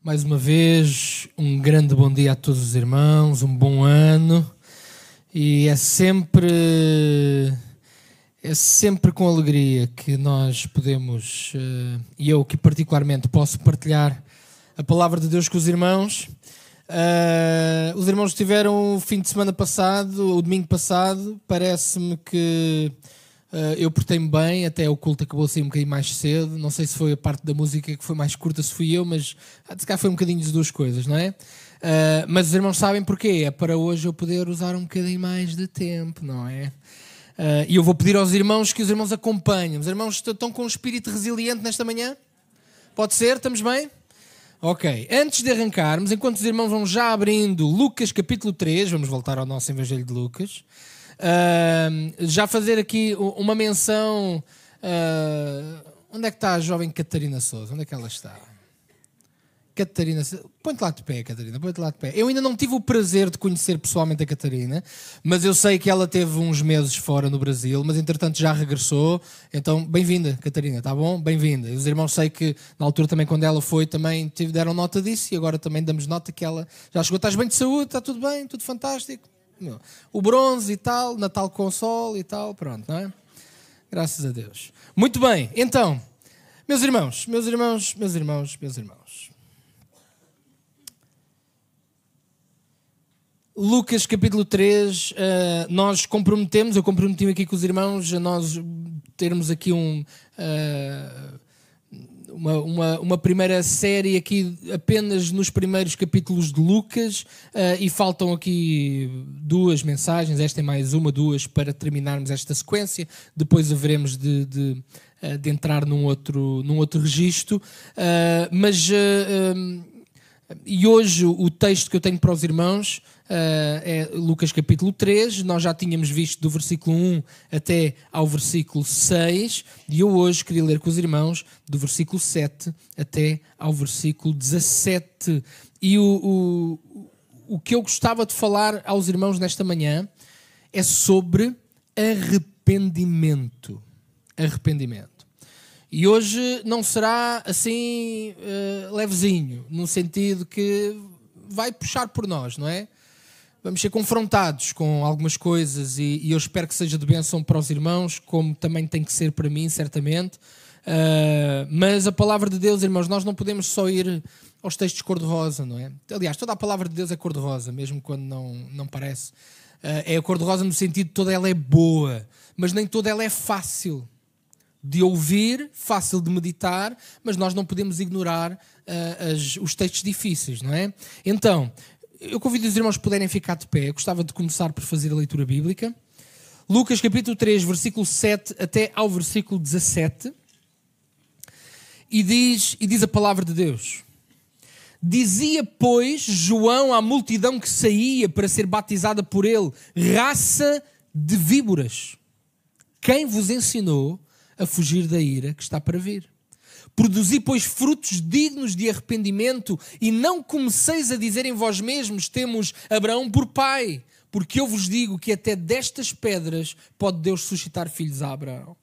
Mais uma vez, um grande bom dia a todos os irmãos, um bom ano. E é sempre é sempre com alegria que nós podemos, eh, e eu que particularmente posso partilhar a palavra de Deus com os irmãos. Uh, os irmãos tiveram o fim de semana passado, o domingo passado, parece-me que eu portei-me bem, até o culto acabou assim um bocadinho mais cedo. Não sei se foi a parte da música que foi mais curta, se fui eu, mas se calhar foi um bocadinho das duas coisas, não é? Uh, mas os irmãos sabem porquê. É para hoje eu poder usar um bocadinho mais de tempo, não é? Uh, e eu vou pedir aos irmãos que os irmãos acompanhem. Os irmãos estão com um espírito resiliente nesta manhã? Pode ser? Estamos bem? Ok. Antes de arrancarmos, enquanto os irmãos vão já abrindo Lucas capítulo 3, vamos voltar ao nosso Evangelho de Lucas. Uh, já fazer aqui uma menção. Uh, onde é que está a jovem Catarina Souza? Onde é que ela está? Catarina, põe-te lá de pé, Catarina, põe-te lá de pé. Eu ainda não tive o prazer de conhecer pessoalmente a Catarina, mas eu sei que ela teve uns meses fora no Brasil, mas entretanto já regressou. Então, bem-vinda, Catarina, tá bom? Bem-vinda. Os irmãos sei que na altura também, quando ela foi, também deram nota disso e agora também damos nota que ela já chegou. Estás bem de saúde? Está tudo bem? Tudo fantástico? O bronze e tal, Natal com sol e tal, pronto, não é? Graças a Deus. Muito bem, então, meus irmãos, meus irmãos, meus irmãos, meus irmãos. Lucas capítulo 3, uh, eh, nós comprometemos, eu comprometi-me aqui com os irmãos, a nós termos aqui um. Uh, uma, uma, uma, primeira série aqui apenas nos primeiros capítulos de Lucas uh, e faltam aqui duas mensagens, esta é mais uma, duas, para terminarmos esta sequência. Depois haveremos de, de, uh, de entrar num outro, num outro registro. Uh, mas, e hoje o texto que eu tenho para os irmãos Uh, é Lucas capítulo 3. Nós já tínhamos visto do versículo 1 até ao versículo 6, e eu hoje queria ler com os irmãos do versículo 7 até ao versículo 17. E o, o, o que eu gostava de falar aos irmãos nesta manhã é sobre arrependimento. Arrependimento. E hoje não será assim uh, levezinho, no sentido que vai puxar por nós, não é? vamos ser confrontados com algumas coisas e, e, eu espero que seja de bênção para os irmãos, como também tem que ser para mim, certamente. Uh, mas a palavra de Deus, irmãos, nós não podemos só ir aos textos cor-de-rosa, não é? Aliás, toda a palavra de Deus é cor-de-rosa, mesmo quando não, não parece. Uh, é cor-de-rosa no sentido de toda ela é boa, mas nem toda ela é fácil de ouvir, fácil de meditar, mas nós não podemos ignorar uh, as, os textos difíceis, não é? Então, eu convido os irmãos a puderem ficar de pé. Eu gostava de começar por fazer a leitura bíblica. Lucas capítulo 3, versículo 7 até ao versículo 17. E diz, e diz a palavra de Deus. Dizia, pois, João à multidão que saía para ser batizada por ele, raça de víboras. Quem vos ensinou a fugir da ira que está para vir? Produzi, pois, frutos dignos de arrependimento, e não comeceis a dizer em vós mesmos: temos Abraão por pai, porque eu vos digo que até destas pedras pode Deus suscitar filhos a Abraão.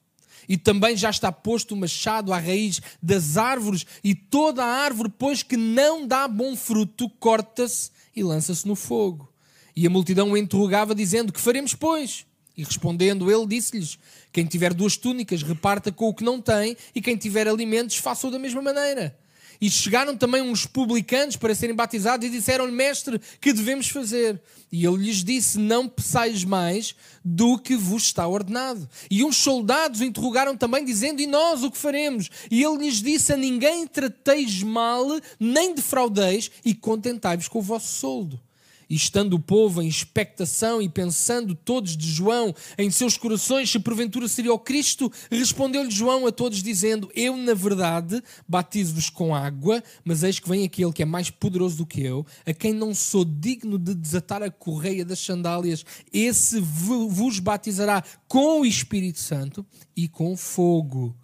E também já está posto o machado à raiz das árvores, e toda a árvore, pois que não dá bom fruto, corta-se e lança-se no fogo. E a multidão o interrogava, dizendo: Que faremos, pois? E respondendo, ele disse-lhes: Quem tiver duas túnicas, reparta com o que não tem, e quem tiver alimentos, faça-o da mesma maneira. E chegaram também uns publicanos para serem batizados e disseram-lhe, Mestre, que devemos fazer? E ele lhes disse: Não peçais mais do que vos está ordenado. E uns soldados o interrogaram também, dizendo: E nós o que faremos? E ele lhes disse: A ninguém trateis mal, nem defraudeis, e contentai-vos com o vosso soldo. E estando o povo em expectação e pensando todos de João em seus corações se porventura seria o Cristo, respondeu-lhe João a todos dizendo: Eu, na verdade, batizo-vos com água, mas eis que vem aquele que é mais poderoso do que eu, a quem não sou digno de desatar a correia das sandálias. Esse vos batizará com o Espírito Santo e com fogo.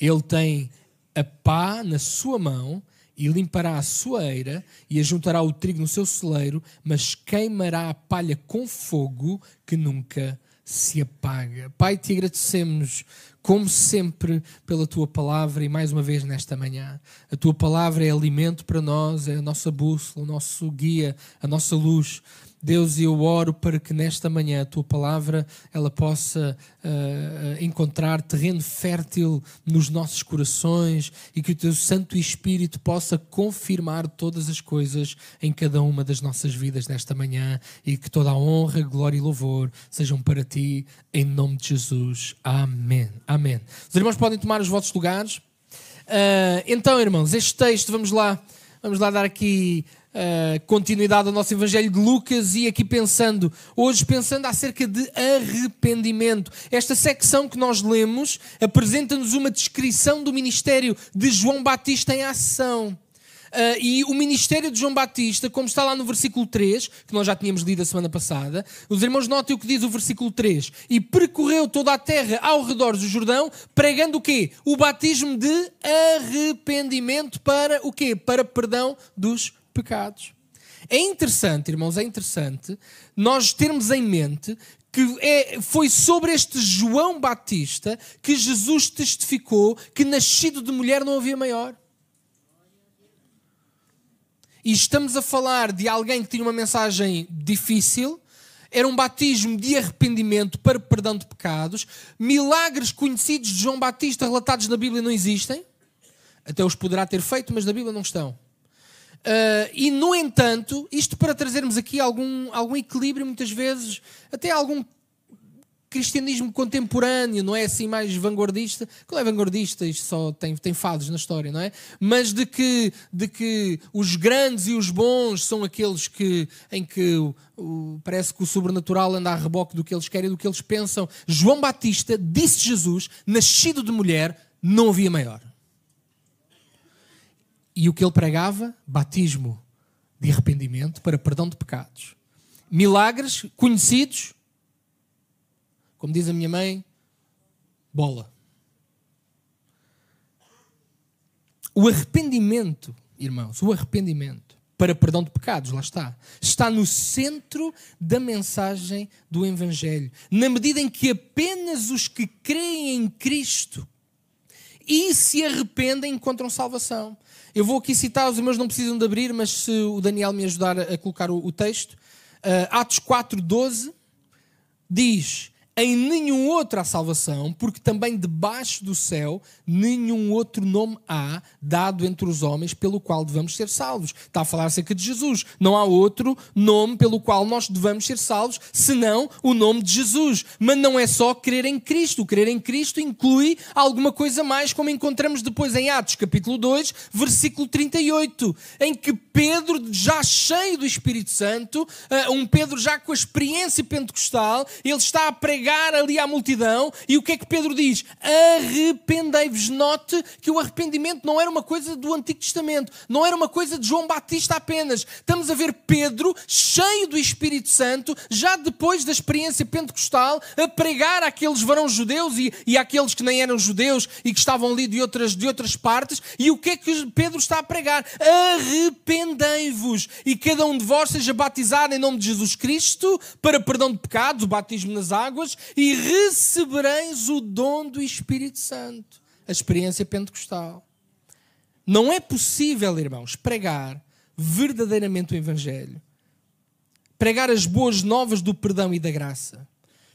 Ele tem a pá na sua mão e limpará a sua eira e ajuntará o trigo no seu celeiro, mas queimará a palha com fogo que nunca se apaga. Pai, te agradecemos, como sempre, pela tua palavra e mais uma vez nesta manhã. A tua palavra é alimento para nós, é a nossa bússola, o nosso guia, a nossa luz. Deus, eu oro para que nesta manhã a tua palavra ela possa uh, encontrar terreno fértil nos nossos corações e que o teu Santo Espírito possa confirmar todas as coisas em cada uma das nossas vidas nesta manhã e que toda a honra, glória e louvor sejam para ti, em nome de Jesus. Amém. Amém. Os irmãos podem tomar os vossos lugares. Uh, então, irmãos, este texto, vamos lá, vamos lá dar aqui uh, continuidade ao nosso Evangelho de Lucas e aqui pensando, hoje pensando acerca de arrependimento. Esta secção que nós lemos apresenta-nos uma descrição do ministério de João Batista em ação. Uh, e o ministério de João Batista, como está lá no versículo 3, que nós já tínhamos lido a semana passada, os irmãos notem o que diz o versículo 3. E percorreu toda a terra ao redor do Jordão, pregando o quê? O batismo de arrependimento para o quê? Para perdão dos pecados. É interessante, irmãos, é interessante nós termos em mente que é, foi sobre este João Batista que Jesus testificou que nascido de mulher não havia maior. E estamos a falar de alguém que tinha uma mensagem difícil, era um batismo de arrependimento para perdão de pecados. Milagres conhecidos de João Batista relatados na Bíblia não existem. Até os poderá ter feito, mas na Bíblia não estão. Uh, e, no entanto, isto para trazermos aqui algum, algum equilíbrio, muitas vezes, até algum cristianismo contemporâneo, não é assim mais vanguardista. Qual é vanguardista? Isto só tem, tem fados na história, não é? Mas de que, de que os grandes e os bons são aqueles que, em que o, o, parece que o sobrenatural anda a reboque do que eles querem, do que eles pensam. João Batista disse Jesus, nascido de mulher, não havia maior. E o que ele pregava? Batismo de arrependimento para perdão de pecados. Milagres conhecidos, como diz a minha mãe, bola. O arrependimento, irmãos, o arrependimento para perdão de pecados, lá está, está no centro da mensagem do Evangelho. Na medida em que apenas os que creem em Cristo e se arrependem encontram salvação. Eu vou aqui citar, os irmãos não precisam de abrir, mas se o Daniel me ajudar a colocar o, o texto. Uh, Atos 4, 12 diz: em nenhum outro há salvação, porque também debaixo do céu nenhum outro nome há dado entre os homens pelo qual devamos ser salvos. Está a falar acerca de Jesus. Não há outro nome pelo qual nós devamos ser salvos, senão o nome de Jesus. Mas não é só crer em Cristo. Crer em Cristo inclui alguma coisa mais, como encontramos depois em Atos, capítulo 2, versículo 38, em que Pedro, já cheio do Espírito Santo, eh, um Pedro já com a experiência pentecostal, ele está a pregar pregar ali à multidão, e o que é que Pedro diz? Arrependei-vos. Note que o arrependimento não era uma coisa do Antigo Testamento, não era uma coisa de João Batista apenas. Estamos a ver Pedro, cheio do Espírito Santo, já depois da experiência pentecostal, a pregar àqueles varões judeus e, e àqueles que nem eram judeus e que estavam ali de outras, de outras partes. E o que é que Pedro está a pregar? Arrependei-vos e cada um de vós seja batizado em nome de Jesus Cristo para perdão de pecados, o batismo nas águas e recebereis o dom do Espírito Santo. A experiência pentecostal. Não é possível, irmãos, pregar verdadeiramente o Evangelho, pregar as boas novas do perdão e da graça,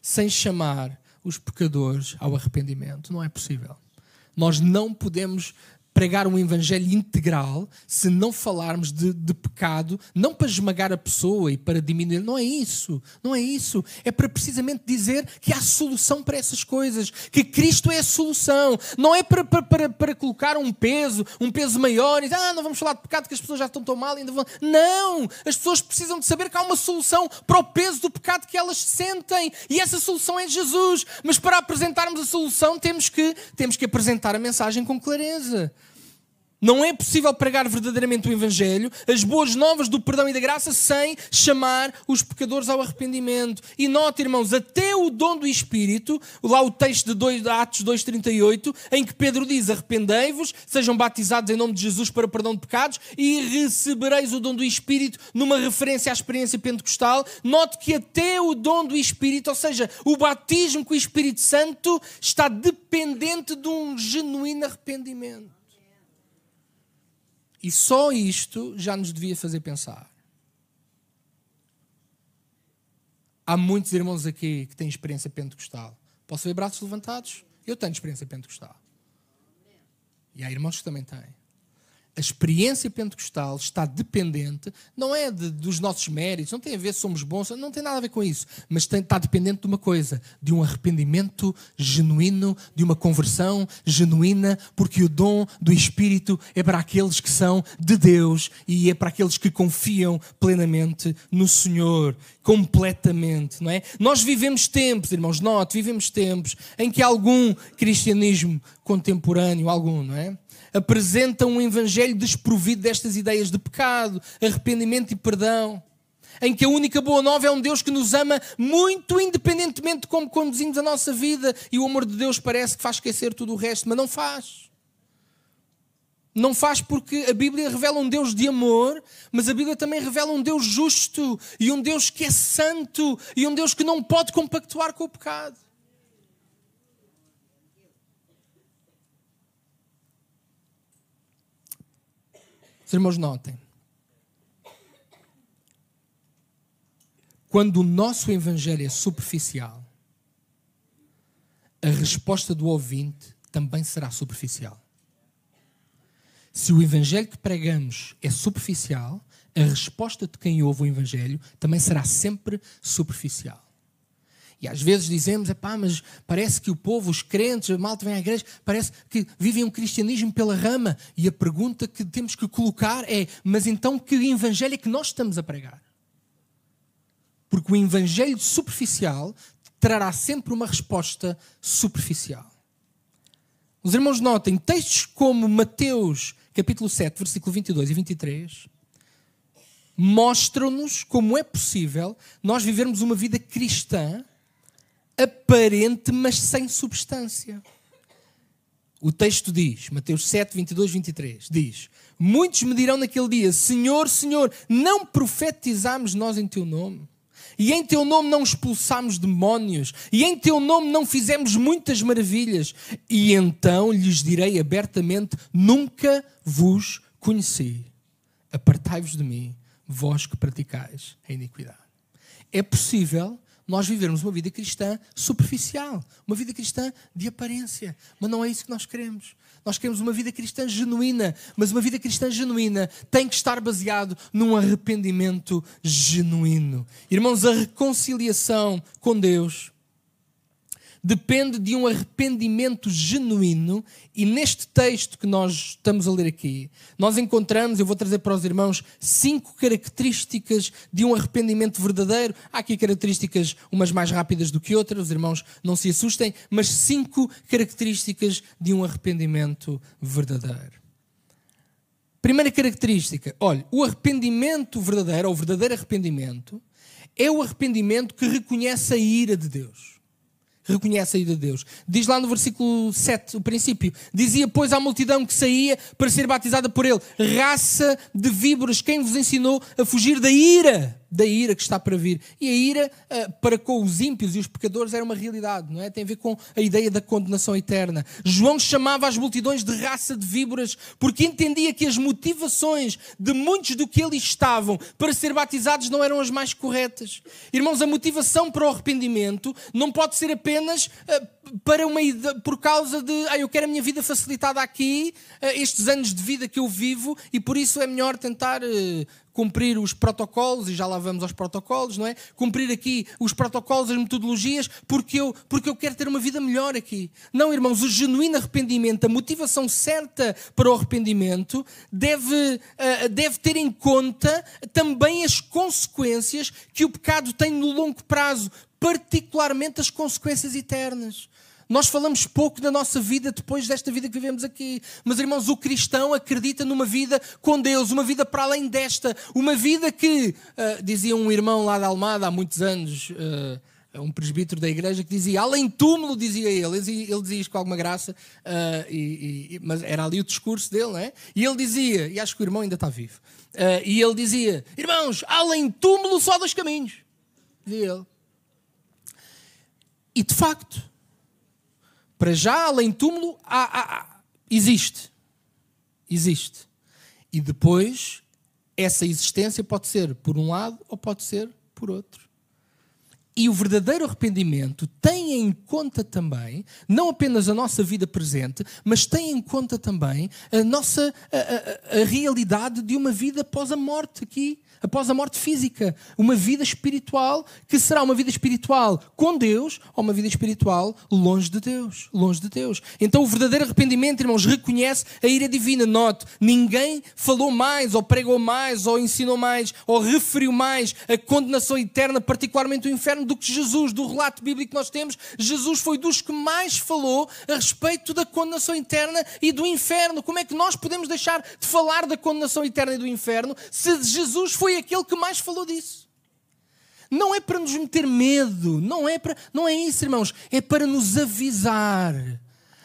sem chamar os pecadores ao arrependimento. Não é possível. Nós não podemos pregar um evangelho integral se não falarmos de, de, pecado, não para esmagar a pessoa e para diminuir. Não é isso. Não é isso. É para precisamente dizer que há solução para essas coisas. Que Cristo é a solução. Não é para, para, para, para colocar um peso, um peso maior e dizer, ah, não vamos falar de pecado que as pessoas já estão tão mal. Ainda vão... Não! As pessoas precisam de saber que há uma solução para o peso do pecado que elas sentem. E essa solução é Jesus. Mas para apresentarmos a solução temos que, temos que apresentar a mensagem com clareza. Não é possível pregar verdadeiramente o Evangelho, as boas novas do perdão e da graça, sem chamar os pecadores ao arrependimento. E note, irmãos, até o dom do Espírito, lá o texto de, 2, de Atos 2,38, em que Pedro diz: Arrependei-vos, sejam batizados em nome de Jesus para perdão de pecados e recebereis o dom do Espírito, numa referência à experiência pentecostal. Note que até o dom do Espírito, ou seja, o batismo com o Espírito Santo, está dependente de um genuíno arrependimento. E só isto já nos devia fazer pensar. Há muitos irmãos aqui que têm experiência pentecostal. Posso ver braços levantados? Eu tenho experiência pentecostal. E há irmãos que também têm a experiência pentecostal está dependente, não é de, dos nossos méritos, não tem a ver se somos bons, não tem nada a ver com isso, mas tem, está dependente de uma coisa, de um arrependimento genuíno, de uma conversão genuína, porque o dom do Espírito é para aqueles que são de Deus e é para aqueles que confiam plenamente no Senhor, completamente, não é? Nós vivemos tempos, irmãos, note, vivemos tempos em que algum cristianismo contemporâneo, algum, não é? Apresenta um evangelho desprovido destas ideias de pecado, arrependimento e perdão. Em que a única boa nova é um Deus que nos ama muito independentemente de como conduzimos a nossa vida e o amor de Deus parece que faz esquecer tudo o resto, mas não faz. Não faz porque a Bíblia revela um Deus de amor, mas a Bíblia também revela um Deus justo e um Deus que é santo e um Deus que não pode compactuar com o pecado. Os irmãos notem. Quando o nosso evangelho é superficial, a resposta do ouvinte também será superficial. Se o evangelho que pregamos é superficial, a resposta de quem ouve o evangelho também será sempre superficial. E às vezes dizemos, pá, mas parece que o povo, os crentes, a malta vem à igreja, parece que vivem um cristianismo pela rama. E a pergunta que temos que colocar é, mas então que evangelho é que nós estamos a pregar? Porque o evangelho superficial trará sempre uma resposta superficial. Os irmãos notem, textos como Mateus capítulo 7, versículo 22 e 23, mostram-nos como é possível nós vivermos uma vida cristã aparente, mas sem substância. O texto diz, Mateus 7, 22, 23, diz: Muitos me dirão naquele dia: Senhor, Senhor, não profetizámos nós em teu nome? E em teu nome não expulsámos demónios? E em teu nome não fizemos muitas maravilhas? E então lhes direi abertamente: Nunca vos conheci. Apartai-vos de mim, vós que praticais a iniquidade. É possível nós vivermos uma vida cristã superficial, uma vida cristã de aparência. Mas não é isso que nós queremos. Nós queremos uma vida cristã genuína, mas uma vida cristã genuína tem que estar baseado num arrependimento genuíno. Irmãos, a reconciliação com Deus depende de um arrependimento genuíno, e neste texto que nós estamos a ler aqui, nós encontramos, eu vou trazer para os irmãos, cinco características de um arrependimento verdadeiro. Há aqui características, umas mais rápidas do que outras, os irmãos não se assustem, mas cinco características de um arrependimento verdadeiro. Primeira característica, olha, o arrependimento verdadeiro, ou o verdadeiro arrependimento, é o arrependimento que reconhece a ira de Deus reconhece a ira de Deus. Diz lá no versículo 7, o princípio: Dizia, pois, à multidão que saía para ser batizada por ele: Raça de víboras, quem vos ensinou a fugir da ira? Da ira que está para vir. E a ira uh, para com os ímpios e os pecadores era uma realidade, não é? Tem a ver com a ideia da condenação eterna. João chamava as multidões de raça de víboras porque entendia que as motivações de muitos do que eles estavam para ser batizados não eram as mais corretas. Irmãos, a motivação para o arrependimento não pode ser apenas uh, para uma por causa de ah, eu quero a minha vida facilitada aqui, uh, estes anos de vida que eu vivo, e por isso é melhor tentar cumprir os protocolos, e já lá vamos aos protocolos, não é? Cumprir aqui os protocolos, as metodologias, porque eu, porque eu quero ter uma vida melhor aqui. Não, irmãos, o genuíno arrependimento, a motivação certa para o arrependimento, deve, uh, deve ter em conta também as consequências que o pecado tem no longo prazo, particularmente as consequências eternas. Nós falamos pouco da nossa vida depois desta vida que vivemos aqui. Mas, irmãos, o cristão acredita numa vida com Deus, uma vida para além desta, uma vida que, uh, dizia um irmão lá da Almada há muitos anos, uh, um presbítero da igreja, que dizia, além túmulo, dizia ele, ele dizia isto com alguma graça, uh, e, e, mas era ali o discurso dele, não é? E ele dizia, e acho que o irmão ainda está vivo, e ele dizia, irmãos, além túmulo só dois caminhos, dizia ele. E de facto, para já, além túmulo, há, há, há, existe. Existe. E depois, essa existência pode ser por um lado ou pode ser por outro. E o verdadeiro arrependimento tem em conta também, não apenas a nossa vida presente, mas tem em conta também a nossa a, a, a realidade de uma vida após a morte aqui após a morte física, uma vida espiritual que será uma vida espiritual com Deus ou uma vida espiritual longe de Deus, longe de Deus. Então o verdadeiro arrependimento, irmãos, reconhece a ira divina. Note, ninguém falou mais ou pregou mais ou ensinou mais ou referiu mais a condenação eterna, particularmente o inferno, do que Jesus, do relato bíblico que nós temos. Jesus foi dos que mais falou a respeito da condenação eterna e do inferno. Como é que nós podemos deixar de falar da condenação eterna e do inferno se Jesus foi foi aquele que mais falou disso. Não é para nos meter medo, não é, para, não é isso, irmãos, é para nos avisar.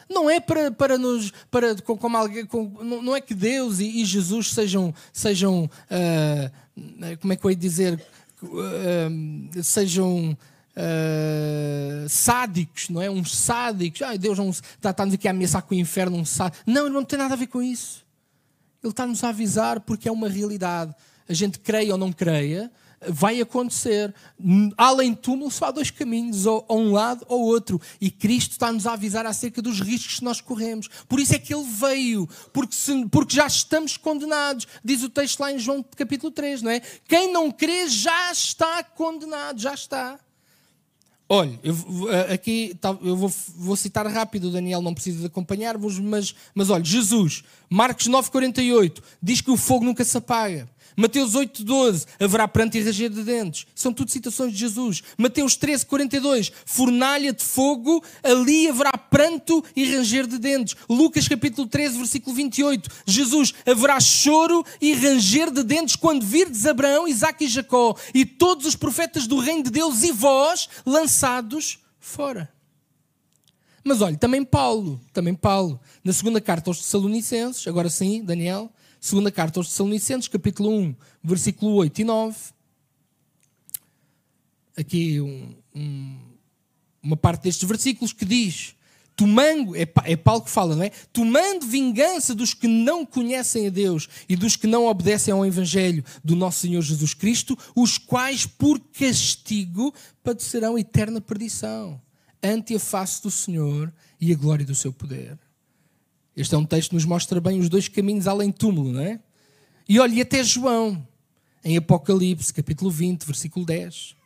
Não é para, para nos. Para, como alguém, não é que Deus e, e Jesus sejam. sejam uh, como é que eu ia dizer? Uh, sejam. Uh, sádicos, não é? Uns sádicos. Ah, Deus está-nos aqui a ameaçar com o inferno, um sádico. Não, não tem nada a ver com isso. Ele está-nos a avisar porque é uma realidade a gente creia ou não creia, vai acontecer. Além túmulo, só há dois caminhos, ou, ou um lado ou outro. E Cristo está-nos a avisar acerca dos riscos que nós corremos. Por isso é que Ele veio, porque, se, porque já estamos condenados. Diz o texto lá em João capítulo 3, não é? Quem não crê já está condenado, já está. Olha, eu, aqui eu vou, vou, citar rápido, o Daniel não precisa de acompanhar-vos, mas, mas olha, Jesus, Marcos 9,48, diz que o fogo nunca se apaga. Mateus 8,12, haverá pranto e ranger de dentes. São tudo citações de Jesus. Mateus 13,42, fornalha de fogo, ali haverá pranto e ranger de dentes. Lucas capítulo 13, versículo 28, Jesus, haverá choro e ranger de dentes quando virdes Abraão, Isaac e Jacó e todos os profetas do reino de Deus e vós lançados fora. Mas olha, também Paulo, também Paulo, na segunda carta aos Tessalonicenses, agora sim, Daniel, Segunda carta aos Tessalonicenses, capítulo 1, versículo 8 e 9. Aqui um, um, uma parte destes versículos que diz: tomando, é, é Paulo que fala, não é? Tomando vingança dos que não conhecem a Deus e dos que não obedecem ao Evangelho do nosso Senhor Jesus Cristo, os quais por castigo padecerão eterna perdição ante a face do Senhor e a glória do seu poder. Este é um texto que nos mostra bem os dois caminhos além túmulo, não é? E olhe até João, em Apocalipse, capítulo 20, versículo 10.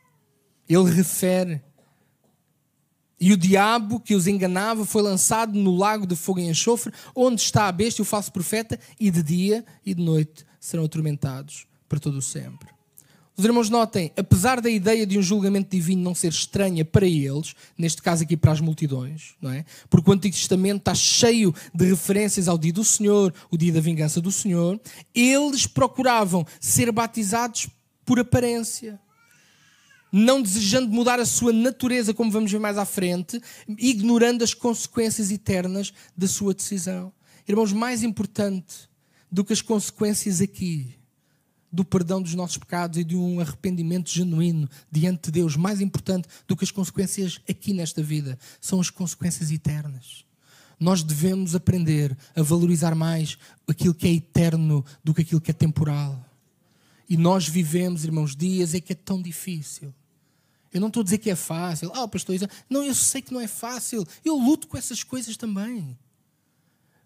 Ele refere. E o diabo que os enganava foi lançado no lago de fogo e enxofre, onde está a besta e o falso profeta, e de dia e de noite serão atormentados para todo o sempre. Os irmãos notem, apesar da ideia de um julgamento divino não ser estranha para eles, neste caso aqui para as multidões, não é? Porque o Antigo Testamento está cheio de referências ao dia do Senhor, o dia da vingança do Senhor, eles procuravam ser batizados por aparência, não desejando mudar a sua natureza, como vamos ver mais à frente, ignorando as consequências eternas da sua decisão. Irmãos, mais importante do que as consequências aqui do perdão dos nossos pecados e de um arrependimento genuíno diante de Deus, mais importante do que as consequências aqui nesta vida, são as consequências eternas. Nós devemos aprender a valorizar mais aquilo que é eterno do que aquilo que é temporal. E nós vivemos, irmãos, dias em que é tão difícil. Eu não estou a dizer que é fácil. Ah, oh, pastor, não, eu sei que não é fácil. Eu luto com essas coisas também.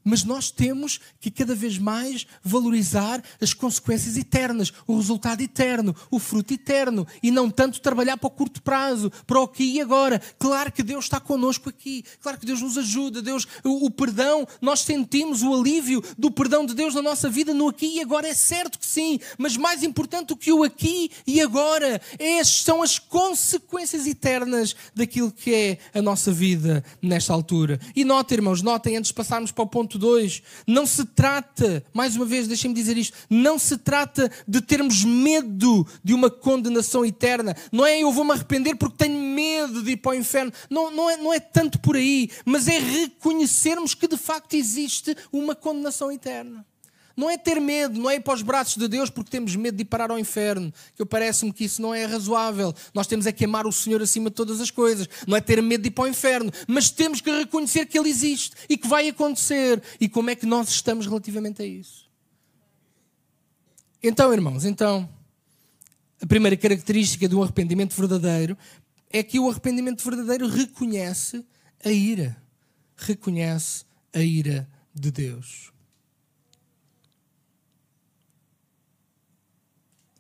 Mas nós temos que cada vez mais valorizar as consequências eternas, o resultado eterno, o fruto eterno, e não tanto trabalhar para o curto prazo, para o aqui e agora. Claro que Deus está connosco aqui, claro que Deus nos ajuda, Deus, o, o perdão, nós sentimos o alívio do perdão de Deus na nossa vida no aqui e agora, é certo que sim, mas mais importante do que o aqui e agora são as consequências eternas daquilo que é a nossa vida nesta altura. E notem, irmãos, notem antes de passarmos para o ponto ponto 2. Não se trata, mais uma vez, deixem-me dizer isto, não se trata de termos medo de uma condenação eterna. Não é eu vou-me arrepender porque tenho medo de ir para o inferno. Não, não, é, não é tanto por aí, mas é reconhecermos que de facto existe uma condenação eterna. Não é ter medo, não é ir para os braços de Deus porque temos medo de ir parar ao inferno. Que parece-me que isso não é razoável. Nós temos é que amar o Senhor acima de todas as coisas. Não é ter medo de ir para o inferno, mas temos que reconhecer que Ele existe e que vai acontecer. E como é que nós estamos relativamente a isso? Então, irmãos, então, a primeira característica de um arrependimento verdadeiro é que o arrependimento verdadeiro reconhece a ira. Reconhece a ira de Deus.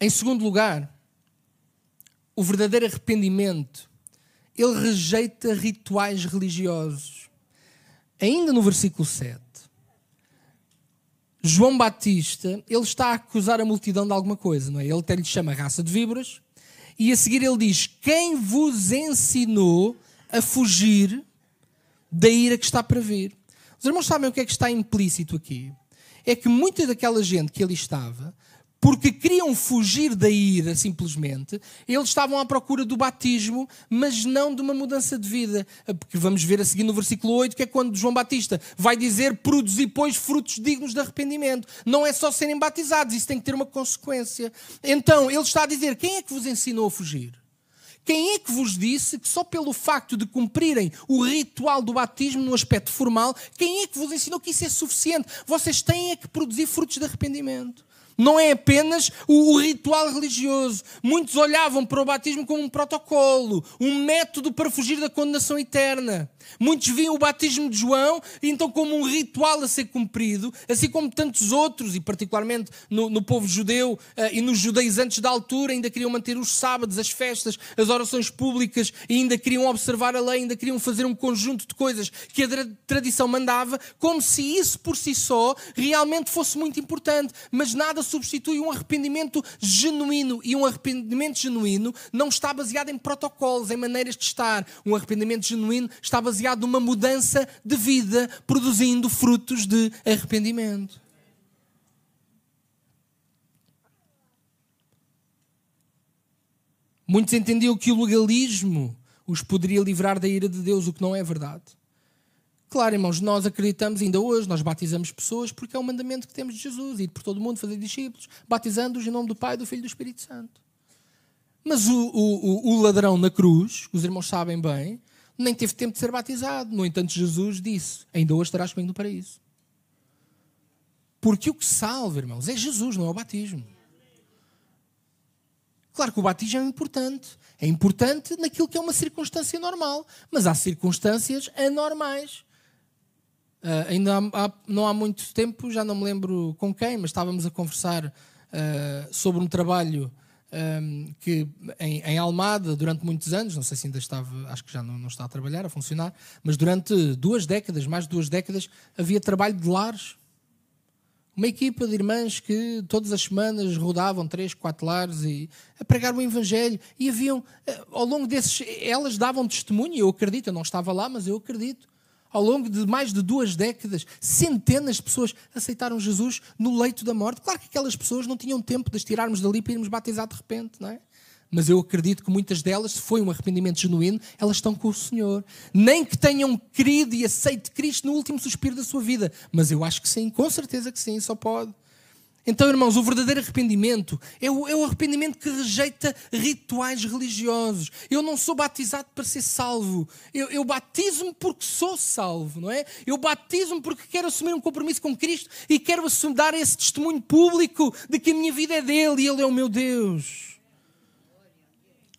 Em segundo lugar, o verdadeiro arrependimento, ele rejeita rituais religiosos. Ainda no versículo 7, João Batista, ele está a acusar a multidão de alguma coisa, não é? Ele até lhe chama raça de víboras, e a seguir ele diz: Quem vos ensinou a fugir da ira que está para vir? Os irmãos sabem o que é que está implícito aqui? É que muita daquela gente que ali estava porque queriam fugir da ira simplesmente, eles estavam à procura do batismo, mas não de uma mudança de vida. Porque vamos ver a seguir no versículo 8, que é quando João Batista vai dizer: produzir, pois, frutos dignos de arrependimento. Não é só serem batizados, isso tem que ter uma consequência. Então, ele está a dizer: quem é que vos ensinou a fugir? Quem é que vos disse que só pelo facto de cumprirem o ritual do batismo no aspecto formal, quem é que vos ensinou que isso é suficiente? Vocês têm é que produzir frutos de arrependimento. Não é apenas o, o, ritual religioso. Muitos olhavam para o batismo como um protocolo, um método para fugir da condenação eterna. Muitos viam o batismo de João, então, como um ritual a ser cumprido, assim como tantos outros, e particularmente no, no povo judeu uh, e nos judaizantes da altura, ainda queriam manter os sábados, as festas, as orações públicas, e ainda queriam observar a lei, ainda queriam fazer um conjunto de coisas que a tradição mandava, como se isso por si só realmente fosse muito importante. Mas nada substitui um arrependimento genuíno, e um arrependimento genuíno não está baseado em protocolos, em maneiras de estar. Um arrependimento genuíno está baseado baseado numa mudança de vida, produzindo frutos de arrependimento. Muitos entendiam que o legalismo os poderia livrar da ira de Deus, o que não é verdade. Claro, irmãos, nós acreditamos ainda hoje, nós batizamos pessoas porque é o mandamento que temos de Jesus, ir por todo o mundo fazer discípulos, batizando-os em nome do Pai, do Filho e do Espírito Santo. Mas o, o, o ladrão na cruz, os irmãos sabem bem, nem teve tempo de ser batizado. No entanto, Jesus disse: Ainda hoje estarás comigo no paraíso. Porque o que salva, irmãos, é Jesus, não é o batismo. Claro que o batismo é importante. É importante naquilo que é uma circunstância normal. Mas há circunstâncias anormais. Uh, ainda há, há, não há muito tempo, já não me lembro com quem, mas estávamos a conversar uh, sobre um trabalho um, que em, em, Almada, durante muitos anos, não sei se ainda estava, acho que já não, não, está a trabalhar, a funcionar, mas durante duas décadas, mais de duas décadas, havia trabalho de lares. Uma equipa de irmãs que todas as semanas rodavam três, quatro lares e a pregar o Evangelho. E haviam, eh, ao longo desses, elas davam testemunho, eu acredito, eu não estava lá, mas eu acredito ao longo de mais de duas décadas, centenas de pessoas aceitaram Jesus no leito da morte. Claro que aquelas pessoas não tinham tempo de as tirarmos dali para irmos batizar de repente, não é? Mas eu acredito que muitas delas, se foi um arrependimento genuíno, elas estão com o Senhor. Nem que tenham querido e aceito Cristo no último suspiro da sua vida. Mas eu acho que sim, com certeza que sim, só pode. Então, irmãos, o verdadeiro arrependimento é o, é o, arrependimento que rejeita rituais religiosos. Eu não sou batizado para ser salvo. Eu, eu batizo-me porque sou salvo, não é? Eu batizo-me porque quero assumir um compromisso com Cristo e quero dar esse testemunho público de que a minha vida é dele e ele é o meu Deus.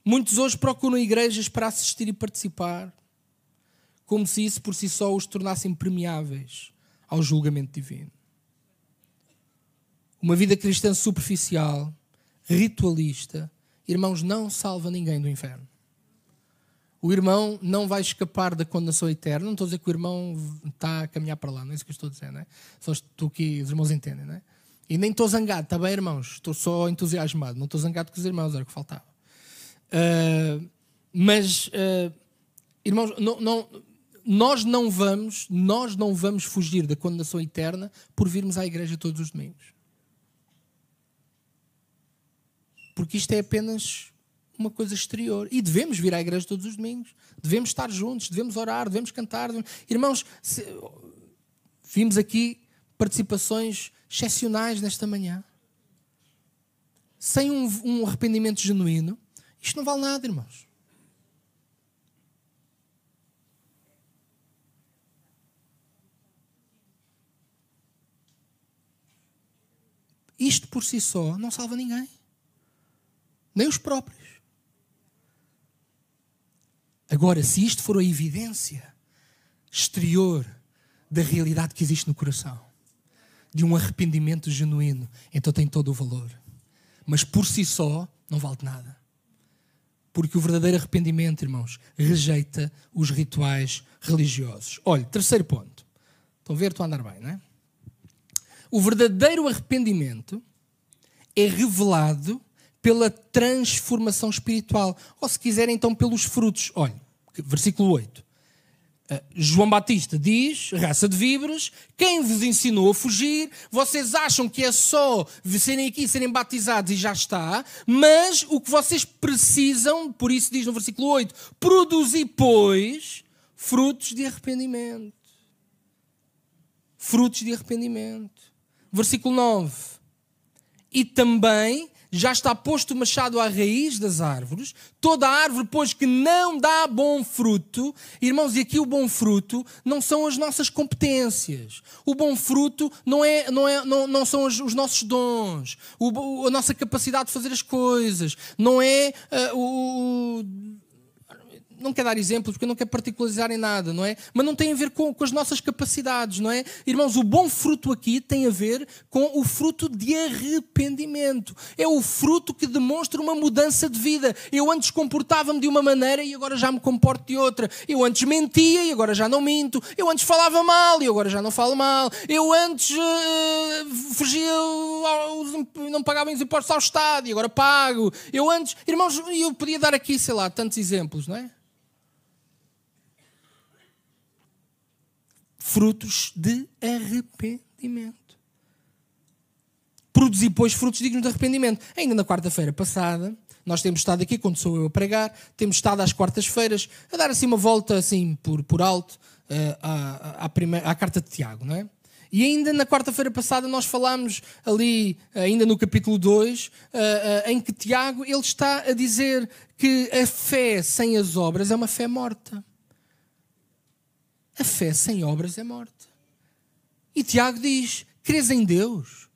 Muitos hoje procuram igrejas para assistir e participar, como se isso por si só os tornasse impermeáveis ao julgamento divino. Uma vida cristã superficial, ritualista, irmãos, não salva ninguém do inferno. O irmão não vai escapar da condenação eterna. Não estou a dizer que o irmão está a caminhar para lá, não é isso que eu estou a dizer, não é? Só estou aqui, os irmãos entendem, não é? E nem estou zangado, está bem, irmãos? Estou só entusiasmado, não estou zangado com os irmãos, era o que faltava. Uh, mas, uh, irmãos, não, não, nós não vamos, nós não vamos fugir da condenação eterna por virmos à igreja todos os domingos. Porque isto é apenas uma coisa exterior. E devemos vir à igreja todos os domingos. Devemos estar juntos, devemos orar, devemos cantar. Devemos... Irmãos, se... vimos aqui participações excepcionais nesta manhã. Sem um, um arrependimento genuíno, isto não vale nada, irmãos. Isto por si só não salva ninguém. Nem os próprios. Agora, se isto for a evidência exterior da realidade que existe no coração, de um arrependimento genuíno, então tem todo o valor. Mas por si só, não vale nada. Porque o verdadeiro arrependimento, irmãos, rejeita os rituais religiosos. Olha, terceiro ponto. Estão a ver? Estou a andar bem, não é? O verdadeiro arrependimento é revelado pela transformação espiritual. Ou se quiser, então, pelos frutos. Olha, versículo 8. Uh, João Batista diz, raça de víboras, quem vos ensinou a fugir? Vocês acham que é só serem aqui, serem batizados e já está, mas o que vocês precisam, por isso diz no versículo 8, produzir, pois, frutos de arrependimento. Frutos de arrependimento. Versículo 9. E também já está posto o machado à raiz das árvores, toda árvore, pois, que não dá bom fruto, irmãos, e aqui o bom fruto não são as nossas competências, o bom fruto não, é, não, é, não, não são os, os nossos dons, o, a nossa capacidade de fazer as coisas, não é uh, o não quer dar exemplos porque não quer particularizar em nada, não é? Mas não tem a ver com, com, as nossas capacidades, não é? Irmãos, o bom fruto aqui tem a ver com o fruto de arrependimento. É o fruto que demonstra uma mudança de vida. Eu antes comportava-me de uma maneira e agora já me comporto de outra. Eu antes mentia e agora já não minto. Eu antes falava mal e agora já não falo mal. Eu antes uh, fugia, aos, não pagava os impostos ao Estado e agora pago. Eu antes, irmãos, eu podia dar aqui, sei lá, tantos exemplos, não é? Frutos de arrependimento. Produzir, pois, frutos dignos de arrependimento. Ainda na quarta-feira passada, nós temos estado aqui, quando sou eu a pregar, temos estado às quartas-feiras a dar assim uma volta assim por, por alto uh, à, à, primeira, à carta de Tiago, não é? E ainda na quarta-feira passada nós falámos ali, ainda no capítulo 2, uh, uh, em que Tiago ele está a dizer que a fé sem as obras é uma fé morta. A fé sem obras é morte. E Tiago diz: crês em Deus?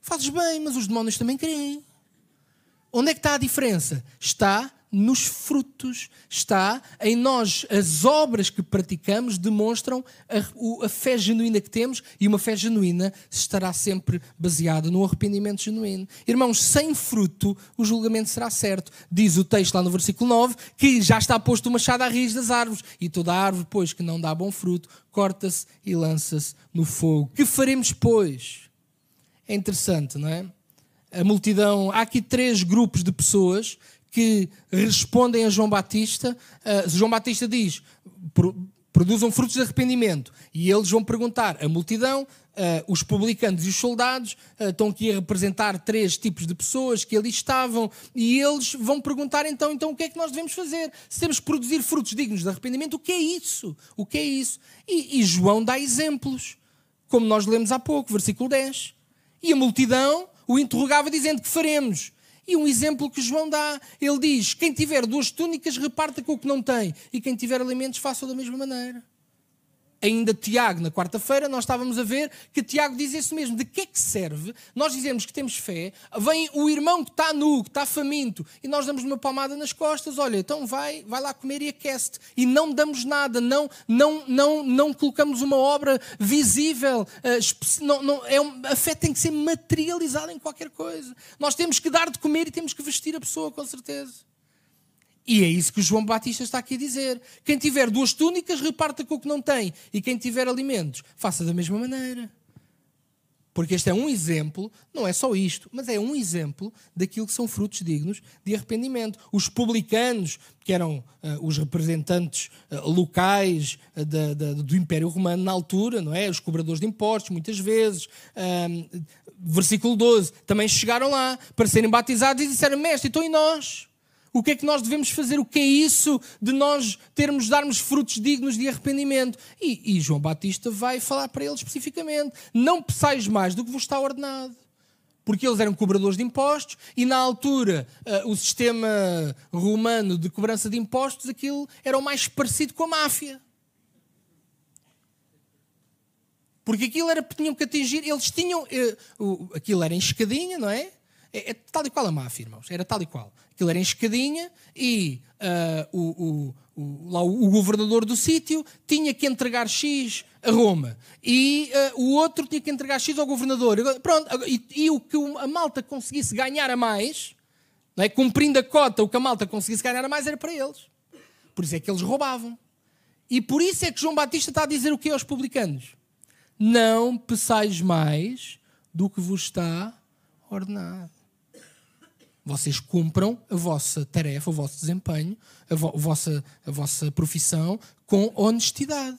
Fazes bem, mas os demónios também creem. Onde é que está a diferença? Está nos frutos, está em nós. As obras que praticamos demonstram a, a, fé genuína que temos e uma fé genuína estará sempre baseada no arrependimento genuíno. Irmãos, sem fruto o julgamento será certo. Diz o texto lá no versículo 9 que já está posto o machado à raiz das árvores e toda árvore, pois, que não dá bom fruto, corta-se e lança-se no fogo. Que faremos, pois? É interessante, não é? A multidão, há aqui três grupos de pessoas que respondem a João Batista. Uh, João Batista diz: produzam frutos de arrependimento. E eles vão perguntar: a multidão, uh, os publicanos e os soldados uh, estão aqui a representar três tipos de pessoas que ali estavam, e eles vão perguntar então, então o que é que nós devemos fazer? Se temos que produzir frutos dignos de arrependimento, o que é isso? O que é isso? E, e João dá exemplos, como nós lemos há pouco, versículo 10. E a multidão o interrogava dizendo que faremos. E um exemplo que João dá, ele diz: quem tiver duas túnicas, reparta com o que não tem, e quem tiver alimentos, faça da mesma maneira. Ainda Tiago, na quarta-feira, nós estávamos a ver que Tiago diz isso mesmo. De que é que serve nós dizemos que temos fé, vem o irmão que está nu, que está faminto, e nós damos uma palmada nas costas, olha, então vai, vai lá comer e aquece E não damos nada, não, não, não, não colocamos uma obra visível. Uh, não, não, é a fé tem que ser materializada em qualquer coisa. Nós temos que dar de comer e temos que vestir a pessoa, com certeza. E é isso que João Batista está aqui a dizer. Quem tiver duas túnicas, reparta com o que não tem. E quem tiver alimentos, faça da mesma maneira. Porque este é um exemplo, não é só isto, mas é um exemplo daquilo que são frutos dignos de arrependimento. Os publicanos, que eram uh, os representantes uh, locais uh, da, da, do Império Romano na altura, não é? Os cobradores de impostos, muitas vezes. versículo 12, também chegaram lá para serem batizados e disseram: Mestre, então e nós? O que é que nós devemos fazer? O que é isso de nós termos, darmos frutos dignos de arrependimento? E, e João Batista vai falar para eles especificamente: não peçais mais do que vos está ordenado porque eles eram cobradores de impostos e na altura uh, o sistema romano de cobrança de impostos aquilo era o mais parecido com a máfia. Porque aquilo era tinham que atingir, eles tinham, uh, aquilo era em escadinha, não é? É, é, tal e qual a máfia, irmãos. Era tal e qual. Aquilo era escadinha e uh, o, o, o, lá o, governador do sítio tinha que entregar X a Roma e uh, o outro tinha que entregar X ao governador. Pronto, e, e o que a malta conseguisse ganhar a mais, não é? cumprindo a cota, o que a malta conseguisse ganhar a mais era para eles. Por isso é que eles roubavam. E por isso é que João Batista está a dizer o que aos publicanos? Não peçais mais do que vos está ordenado vocês cumpram a vossa tarefa, o vosso desempenho, a, vo vossa, a vossa profissão com honestidade.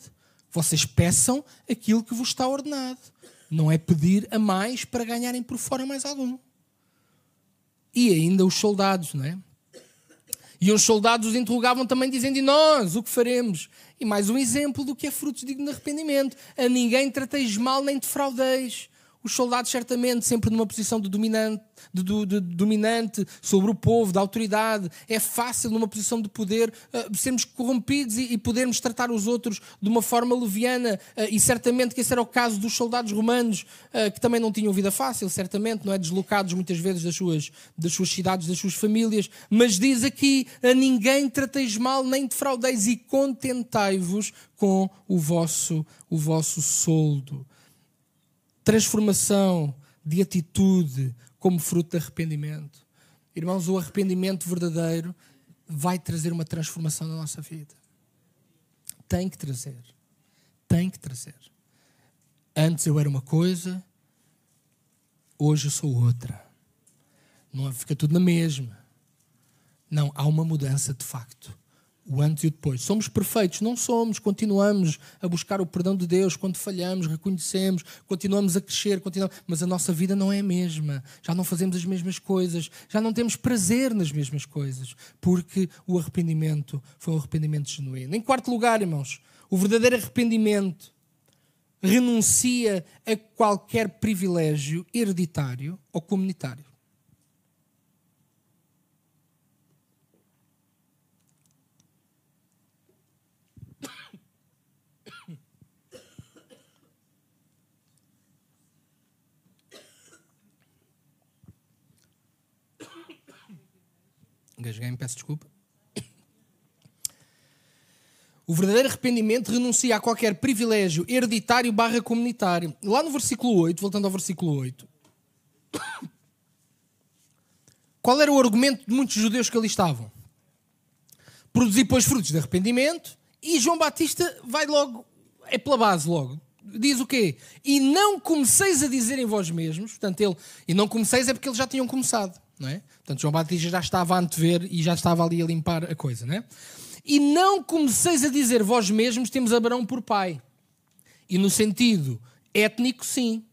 Vocês peçam aquilo que vos está ordenado. Não é pedir a mais para ganharem por fora mais algum. E ainda os soldados, não é? E os soldados os interrogavam também, dizendo: E nós, o que faremos? E mais um exemplo do que é fruto digno de arrependimento. A ninguém trateis mal nem defraudeis os soldados certamente sempre numa posição de dominante, de, de, de, dominante sobre o povo, da autoridade. É fácil numa posição de poder uh, sermos corrompidos e, e, podermos tratar os outros de uma forma leviana. Uh, e certamente que esse era o caso dos soldados romanos, uh, que também não tinham vida fácil, certamente, não é? Deslocados muitas vezes das suas, das suas cidades, das suas famílias. Mas diz aqui: a ninguém trateis mal, nem defraudeis, e contentai-vos com o vosso, o vosso soldo transformação de atitude como fruto de arrependimento. Irmãos, o arrependimento verdadeiro vai trazer uma transformação na nossa vida. Tem que trazer. Tem que trazer. Antes eu era uma coisa, hoje eu sou outra. Não fica tudo na mesma. Não, há uma mudança de facto o antes e o depois. Somos perfeitos? Não somos. Continuamos a buscar o perdão de Deus quando falhamos, reconhecemos, continuamos a crescer, continuamos... mas a nossa vida não é a mesma. Já não fazemos as mesmas coisas, já não temos prazer nas mesmas coisas, porque o arrependimento foi um arrependimento genuíno. Em quarto lugar, irmãos, o verdadeiro arrependimento renuncia a qualquer privilégio hereditário ou comunitário. Engasguei, me peço desculpa. O verdadeiro arrependimento renuncia a qualquer privilégio hereditário barra comunitário. Lá no versículo 8, voltando ao versículo 8. Qual era o argumento de muitos judeus que ali estavam? Produzir, pois, frutos de arrependimento. E João Batista vai logo, é pela base logo. Diz o quê? E não comeceis a dizer em vós mesmos. Portanto, ele, e não comeceis é porque eles já tinham começado. Não é? Portanto, João Batista já estava a antever e já estava ali a limpar a coisa. Não é? E não comeceis a dizer vós mesmos temos Abraão por pai. E no sentido étnico, sim.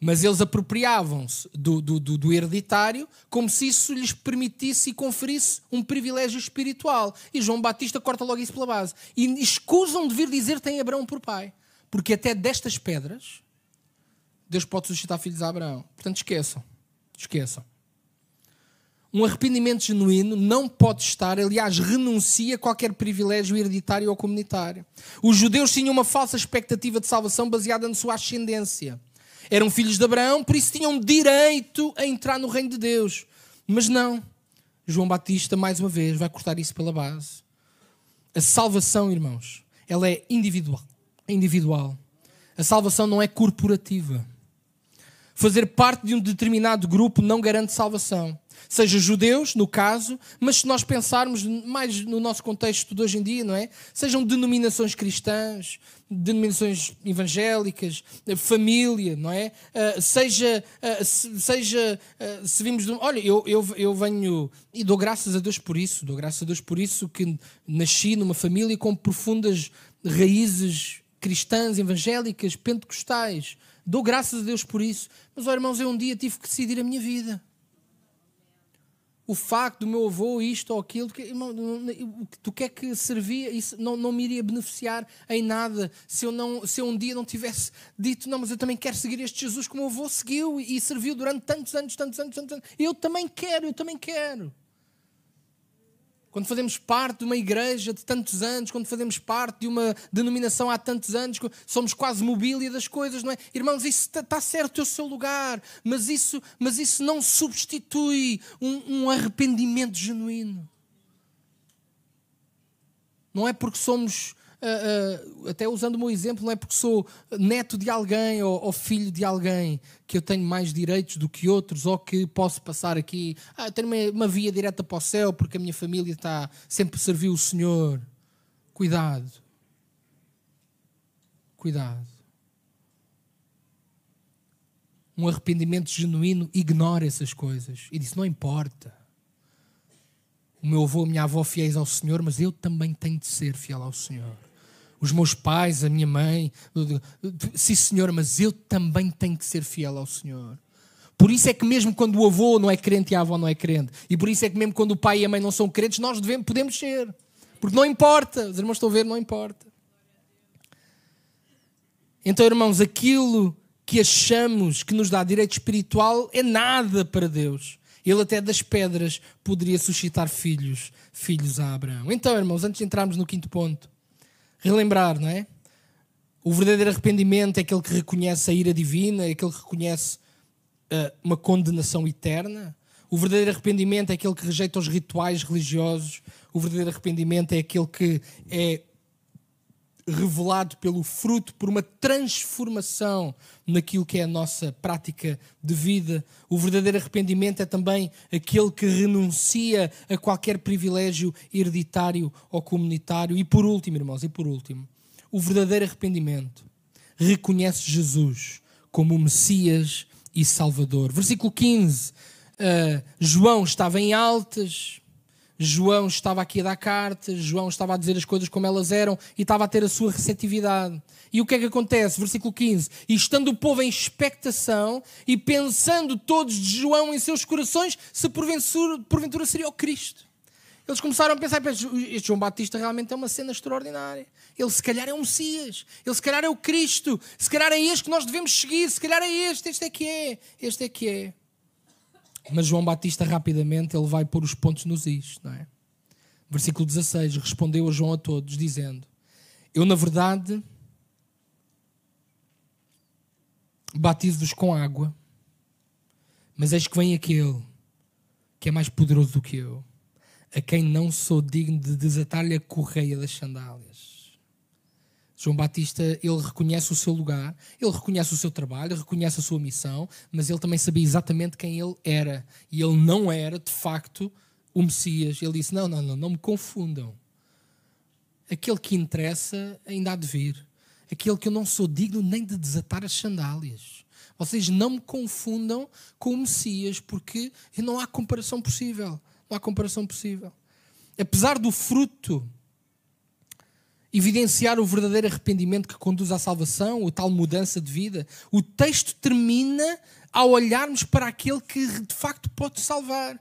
Mas eles apropriavam-se do, do, do, do, hereditário como se isso lhes permitisse e conferisse um privilégio espiritual. E João Batista corta logo isso pela base. E escusam de vir dizer tem Abraão por pai. Porque até destas pedras Deus pode suscitar filhos a Abraão. Portanto, esqueçam. Esqueçam. Um arrependimento genuíno não pode estar, aliás, renuncia a qualquer privilégio hereditário ou comunitário. Os judeus tinham uma falsa expectativa de salvação baseada na sua ascendência. Eram filhos de Abraão, por isso tinham direito a entrar no reino de Deus. Mas não. João Batista, mais uma vez, vai cortar isso pela base. A salvação, irmãos, ela é individual. individual. A salvação não é corporativa. Fazer parte de um determinado grupo não garante salvação. Seja judeus, no caso, mas se nós pensarmos mais no nosso contexto de hoje em dia, não é? Sejam denominações cristãs, denominações evangélicas, família, não é? Uh, seja, uh, seja uh, se vimos. Olha, eu, eu, eu venho e dou graças a Deus por isso, dou graças a Deus por isso que nasci numa família com profundas raízes cristãs, evangélicas, pentecostais. Dou graças a Deus por isso. Mas, oh, irmãos, eu um dia tive que decidir a minha vida. O facto do meu avô, isto ou aquilo, que, do que é que servia, isso não, não me iria beneficiar em nada se eu, não, se eu um dia não tivesse dito, não, mas eu também quero seguir este Jesus como o avô seguiu e serviu durante tantos anos, tantos anos, tantos anos. Eu também quero, eu também quero. Quando fazemos parte de uma igreja de tantos anos, quando fazemos parte de uma denominação há tantos anos, somos quase mobília das coisas, não é? Irmãos, isso está tá certo, é o seu lugar, mas isso, mas isso não substitui um, um arrependimento genuíno. Não é porque somos uh, até usando o meu exemplo, não é porque sou neto de alguém ou, ou, filho de alguém que eu tenho mais direitos do que outros ou que posso passar aqui, ah, tenho uma, uma via direta para o céu porque a minha família está sempre serviu o Senhor. Cuidado. Cuidado. Um arrependimento genuíno ignora essas coisas e diz: não importa o meu avô, a minha avó fiéis ao Senhor, mas eu também tenho de ser fiel ao Senhor os meus pais, a minha mãe. Sim, Senhor, mas eu também tenho que ser fiel ao Senhor. Por isso é que mesmo quando o avô não é crente e a avó não é crente, e por isso é que mesmo quando o pai e a mãe não são crentes, nós devemos, podemos ser. Porque não importa. Os irmãos estão a ver, não importa. Então, irmãos, aquilo que achamos que nos dá direito espiritual é nada para Deus. Ele até das pedras poderia suscitar filhos, filhos a Abraão. Então, irmãos, antes de entrarmos no quinto ponto, relembrar, não é? O verdadeiro arrependimento é aquele que reconhece a ira divina, é aquele que reconhece uh, uma condenação eterna. O verdadeiro arrependimento é aquele que rejeita os rituais religiosos. O verdadeiro arrependimento é aquele que é revelado pelo fruto, por uma transformação naquilo que é a nossa prática de vida. O verdadeiro arrependimento é também aquele que renuncia a qualquer privilégio hereditário ou comunitário. E por último, irmãos, e por último, o verdadeiro arrependimento reconhece Jesus como o Messias e Salvador. Versículo 15. Uh, ah, João estava em altas, João estava aqui a dar cartas, João estava a dizer as coisas como elas eram e estava a ter a sua receptividade. E o que é que acontece? Versículo 15: E estando o povo em expectação e pensando todos de João em seus corações, se porventura, porventura seria o Cristo. Eles começaram a pensar: este João Batista realmente é uma cena extraordinária. Ele se calhar é o Messias, ele se calhar é o Cristo, se calhar é este que nós devemos seguir, se calhar é este, este é que é, este é que é. Mas João Batista rapidamente ele vai pôr os pontos nos is, não é? Versículo 16, respondeu a João a todos, dizendo: Eu, na verdade, batizo-vos com água, mas eis que vem aquele que é mais poderoso do que eu, a quem não sou digno de desatar-lhe a correia das sandálias. João Batista, ele reconhece o seu lugar, ele reconhece o seu trabalho, reconhece a sua missão, mas ele também sabia exatamente quem ele era. E ele não era, de facto, o Messias. Ele disse: Não, não, não, não me confundam. Aquele que interessa ainda há de vir. Aquele que eu não sou digno nem de desatar as sandálias. Vocês não me confundam com o Messias, porque não há comparação possível. Não há comparação possível. Apesar do fruto evidenciar o verdadeiro arrependimento que conduz à salvação, a tal mudança de vida, o texto termina ao olharmos para aquele que de facto pode salvar.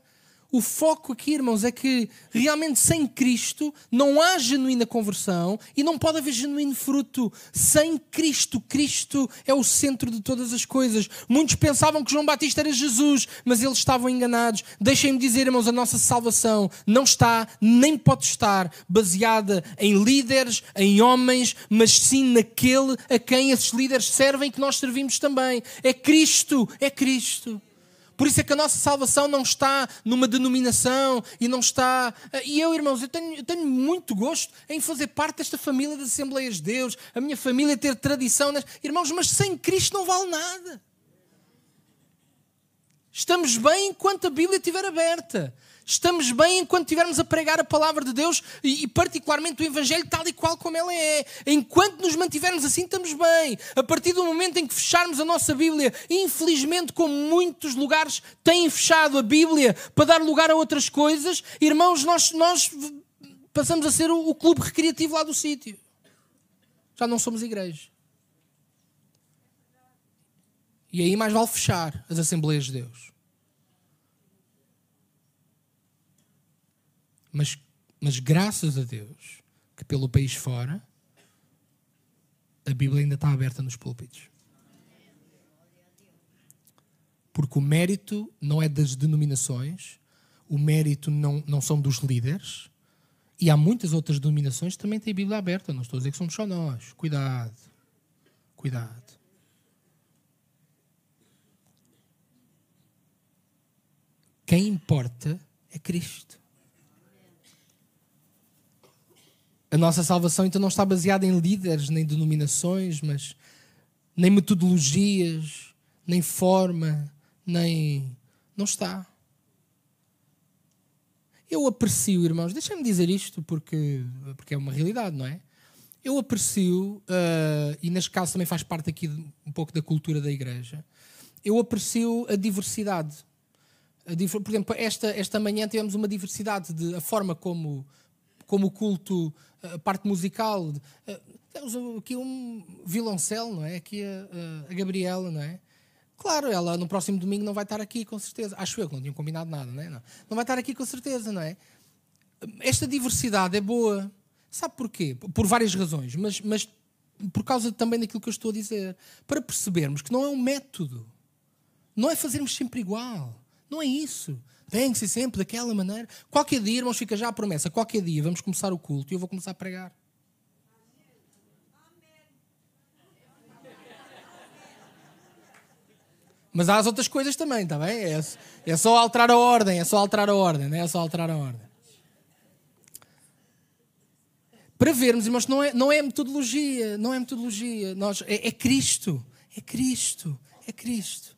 O foco aqui, irmãos, é que realmente sem Cristo não há genuína conversão e não pode haver genuíno fruto. Sem Cristo, Cristo é o centro de todas as coisas. Muitos pensavam que João Batista era Jesus, mas eles estavam enganados. Deixem-me dizer, irmãos, a nossa salvação não está, nem pode estar, baseada em líderes, em homens, mas sim naquele a quem esses líderes servem que nós servimos também. É Cristo, é Cristo. Por isso é que a nossa salvação não está numa denominação e não está. Eh, e eu, irmãos, eu tenho, eu tenho muito gosto em fazer parte desta família das Assembleias de Deus, a minha família ter tradição. Nas... Irmãos, mas sem Cristo não vale nada. Estamos bem enquanto a Bíblia estiver aberta. Estamos bem enquanto estivermos a pregar a palavra de Deus e, particularmente o Evangelho tal e qual como ela é. Enquanto nos mantivermos assim, estamos bem. A partir do momento em que fecharmos a nossa Bíblia, infelizmente, como muitos lugares têm fechado a Bíblia para dar lugar a outras coisas, irmãos, nós, nós passamos a ser o, o clube recreativo lá do sítio. Já não somos igreja. E aí mais vale fechar as Assembleias de Deus. Mas, mas graças a Deus que pelo país fora a Bíblia ainda está aberta nos púlpitos. Porque o mérito não é das denominações, o mérito não, não são dos líderes, e há muitas outras denominações que também têm a Bíblia aberta. Não estou a dizer que somos só nós. Cuidado. Cuidado. Quem importa é Cristo. A nossa salvação então não está baseada em líderes, nem denominações, mas nem metodologias, nem forma, nem. Não está. Eu aprecio, irmãos, deixem-me dizer isto porque, porque é uma realidade, não é? Eu aprecio, uh, e neste caso também faz parte aqui um pouco da cultura da igreja, eu aprecio a diversidade. A, por exemplo, esta, esta manhã tivemos uma diversidade de a forma como como o culto, a parte musical. Temos aqui um violoncelo, não é? Aqui a, a, Gabriela, não é? Claro, ela no próximo domingo não vai estar aqui, com certeza. Acho eu que não tinham combinado nada, não é? Não, não vai estar aqui com certeza, não é? Esta diversidade é boa. Sabe porquê? Por várias razões, mas, mas por causa também daquilo que eu estou a dizer. Para percebermos que não é um método. Não é fazermos sempre igual. Não é isso. Tem que ser sempre daquela maneira. Qualquer dia, irmãos, fica já a promessa. Qualquer dia vamos começar o culto e eu vou começar a pregar. Mas há as outras coisas também, está bem? É, é só alterar a ordem, é só alterar a ordem, não é? é só alterar a ordem. Para vermos, irmãos, não é, não é metodologia, não é metodologia. Nós, é, é Cristo, é Cristo, é Cristo.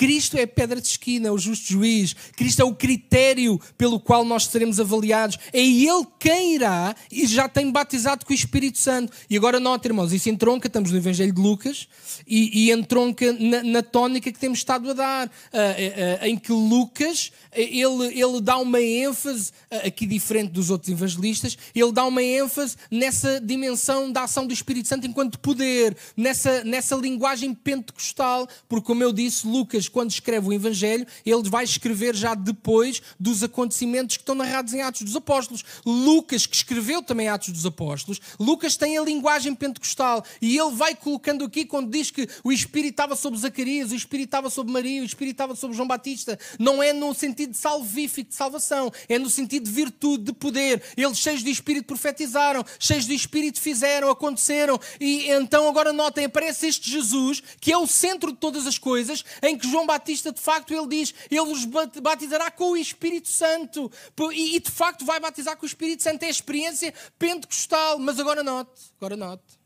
Cristo é a pedra de esquina, é o justo juiz. Cristo é o critério pelo qual nós seremos avaliados. É Ele quem irá e já tem batizado com o Espírito Santo. E agora nota, irmãos, isso entronca, estamos no Evangelho de Lucas, e, e entronca na, na tónica que temos estado a dar, uh, uh, uh, em que Lucas, ele, ele dá uma ênfase, aqui diferente dos outros evangelistas, ele dá uma ênfase nessa dimensão da ação do Espírito Santo enquanto poder, nessa, nessa linguagem pentecostal, porque como eu disse, Lucas quando escreve o Evangelho, ele vai escrever já depois dos acontecimentos que estão narrados em Atos dos Apóstolos. Lucas, que escreveu também Atos dos Apóstolos, Lucas tem a linguagem pentecostal e ele vai colocando aqui quando diz que o Espírito estava sobre Zacarias, o Espírito estava sobre Maria, o Espírito estava sobre João Batista. Não é no sentido salvífico, de salvação, é no sentido de virtude, de poder. Eles, cheios de Espírito, profetizaram, cheios de Espírito, fizeram, aconteceram. E então, agora notem, aparece este Jesus, que é o centro de todas as coisas, em que João João Batista, de facto, ele diz: Ele os batizará com o Espírito Santo. E, de facto vai batizar com o Espírito Santo. É a experiência pentecostal. Mas agora note, agora note.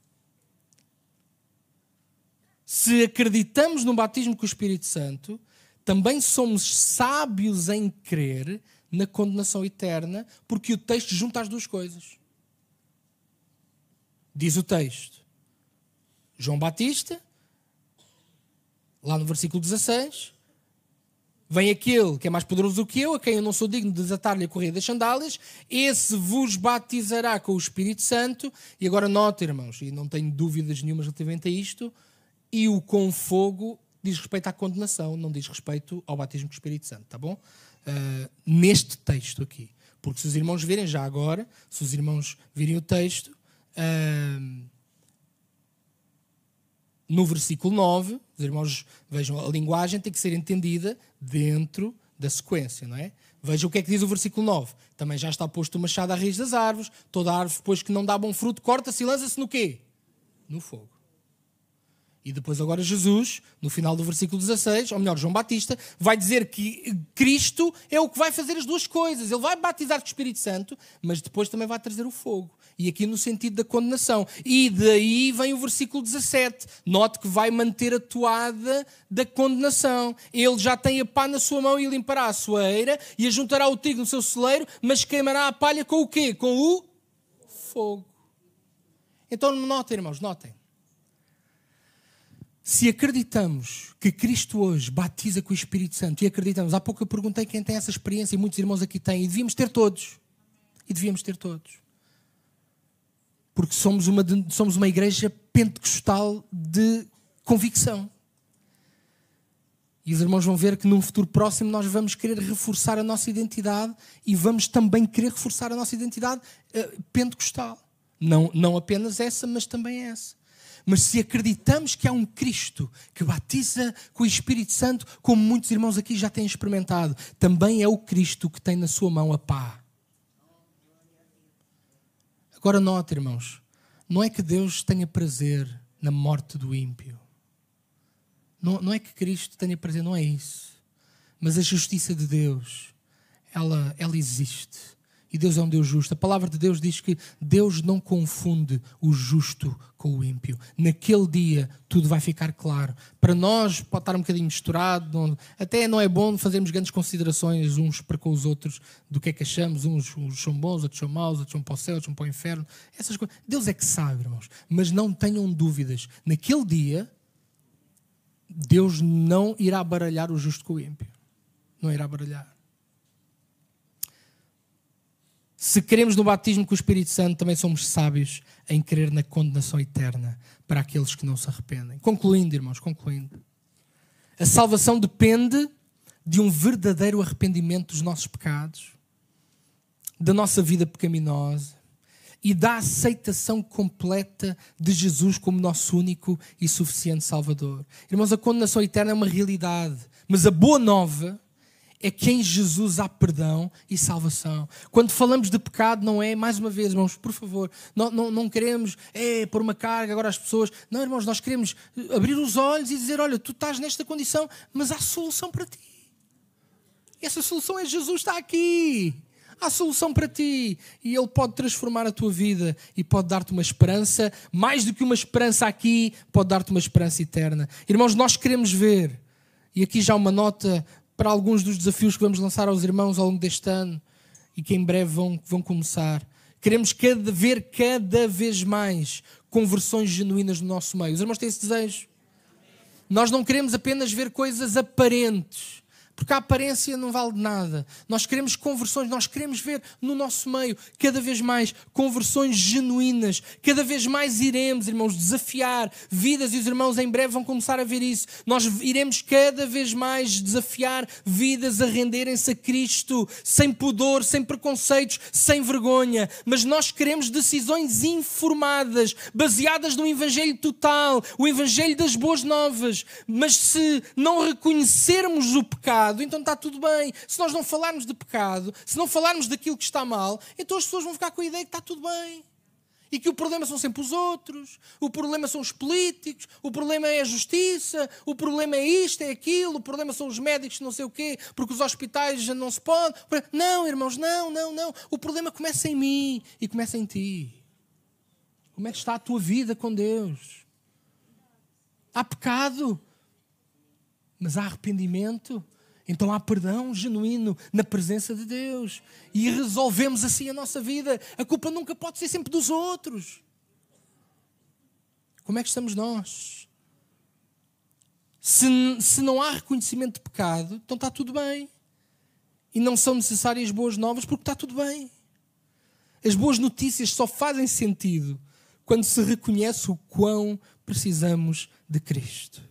Se acreditamos no batismo com o Espírito Santo, também somos sábios em crer na condenação eterna, porque o texto junta as duas coisas. Diz o texto: João Batista lá no versículo 16, vem aquele que é mais poderoso do que eu, a quem eu não sou digno de desatar-lhe a correia das sandálias, esse vos batizará com o Espírito Santo, e agora nota, irmãos, e não tenho dúvidas nenhumas relativamente a isto, e o com fogo diz respeito à condenação, não diz respeito ao batismo com o Espírito Santo, tá bom? uh, neste texto aqui. Porque se os irmãos virem já agora, se os irmãos virem o texto, uh, no versículo 9, os irmãos vejam, a linguagem tem que ser entendida dentro da sequência, não é? Veja o que é que diz o versículo 9. Também já está posto o machado à raiz das árvores, toda árvore, depois que não dá bom fruto, corta-se e lança-se no quê? No fogo. E depois agora Jesus, no final do versículo 16, ou melhor, João Batista, vai dizer que Cristo é o que vai fazer as duas coisas. Ele vai batizar com o Espírito Santo, mas depois também vai trazer o fogo. E aqui no sentido da condenação. E daí vem o versículo 17. Note que vai manter a toada da condenação. Ele já tem a pá na sua mão e limpará a sua eira e ajuntará o trigo no seu celeiro, mas queimará a palha com o quê? Com o fogo. Então notem, irmãos, notem se acreditamos que Cristo hoje batiza com o Espírito Santo e acreditamos, há pouco eu perguntei quem tem essa experiência e muitos irmãos aqui têm, e devíamos ter todos. E devíamos ter todos. Porque somos uma, somos uma igreja pentecostal de convicção. E os irmãos vão ver que num futuro próximo nós vamos querer reforçar a nossa identidade e vamos também querer reforçar a nossa identidade uh, pentecostal. Não, não apenas essa, mas também essa. Mas se acreditamos que há um Cristo que batiza com o Espírito Santo, como muitos irmãos aqui já têm experimentado, também é o Cristo que tem na sua mão a pá. Agora nota, irmãos, não é que Deus tenha prazer na morte do ímpio. Não, não é que Cristo tenha prazer, não é isso. Mas a justiça de Deus, ela, ela existe e Deus é um Deus justo. A palavra de Deus diz que Deus não confunde o justo com o ímpio. Naquele dia tudo vai ficar claro. Para nós pode estar um bocadinho misturado, não, até não é bom fazermos grandes considerações uns para com os outros do que é que achamos. Uns, uns são bons, outros são maus, outros são para o céu, outros são para o inferno. Essas coisas. Deus é que sabe, irmãos. Mas não tenham dúvidas. Naquele dia, Deus não irá baralhar o justo com o ímpio. Não irá baralhar. Se queremos no batismo com o Espírito Santo, também somos sábios em crer na condenação eterna para aqueles que não se arrependem. Concluindo, irmãos, concluindo. A salvação depende de um verdadeiro arrependimento dos nossos pecados, da nossa vida pecaminosa e da aceitação completa de Jesus como nosso único e suficiente Salvador. Irmãos, a condenação eterna é uma realidade, mas a boa nova é que em Jesus há perdão e salvação. Quando falamos de pecado, não é, mais uma vez, irmãos, por favor, não, não, não queremos é, pôr uma carga agora às pessoas. Não, irmãos, nós queremos abrir os olhos e dizer: olha, tu estás nesta condição, mas há solução para ti. Essa solução é Jesus está aqui. Há solução para ti e Ele pode transformar a tua vida e pode dar-te uma esperança, mais do que uma esperança aqui, pode dar-te uma esperança eterna. Irmãos, nós queremos ver, e aqui já uma nota para alguns dos desafios que vamos lançar aos irmãos ao longo deste ano e que em breve vão, vão começar. Queremos cada, ver cada vez mais conversões genuínas no nosso meio. Os irmãos têm esse desejo? Nós não queremos apenas ver coisas aparentes porque a aparência não vale nada. Nós queremos conversões, nós queremos ver no nosso meio cada vez mais conversões genuínas. Cada vez mais iremos, irmãos, desafiar vidas e os irmãos em breve vão começar a ver isso. Nós iremos cada vez mais desafiar vidas a renderem-se a Cristo, sem pudor, sem preconceitos, sem vergonha. Mas nós queremos decisões informadas, baseadas no Evangelho total, o Evangelho das boas novas. Mas se não reconhecermos o pecado, pecado, então está tudo bem. Se nós não falarmos de pecado, se não falarmos daquilo que está mal, então as pessoas vão ficar com a ideia que está tudo bem. E que o problema são sempre os outros, o problema são os políticos, o problema é a justiça, o problema é isto, é aquilo, o problema são os médicos, não sei o quê, porque os hospitais já não se podem. Não, irmãos, não, não, não. O problema começa em mim e começa em ti. Como é que está a tua vida com Deus? Há pecado, mas há arrependimento. Então há perdão genuíno na presença de Deus. E resolvemos assim a nossa vida. A culpa nunca pode ser sempre dos outros. Como é que estamos nós? Se, se não há reconhecimento de pecado, então está tudo bem. E não são necessárias boas novas porque está tudo bem. As boas notícias só fazem sentido quando se reconhece o quão precisamos de Cristo.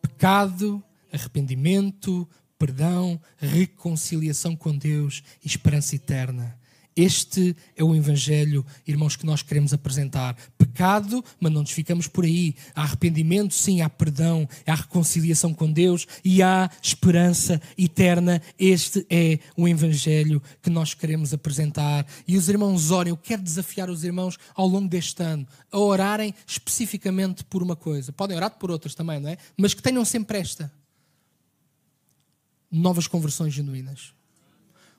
Pecado arrependimento, perdão, reconciliação com Deus e esperança eterna. Este é o Evangelho, irmãos, que nós queremos apresentar. Pecado, mas não nos ficamos por aí. Há arrependimento, sim, há perdão, há reconciliação com Deus e há esperança eterna. Este é o Evangelho que nós queremos apresentar. E os irmãos orem. Eu quero desafiar os irmãos ao longo deste ano a orarem especificamente por uma coisa. Podem orar por outras também, não é? Mas que tenham sempre esta: novas conversões genuínas.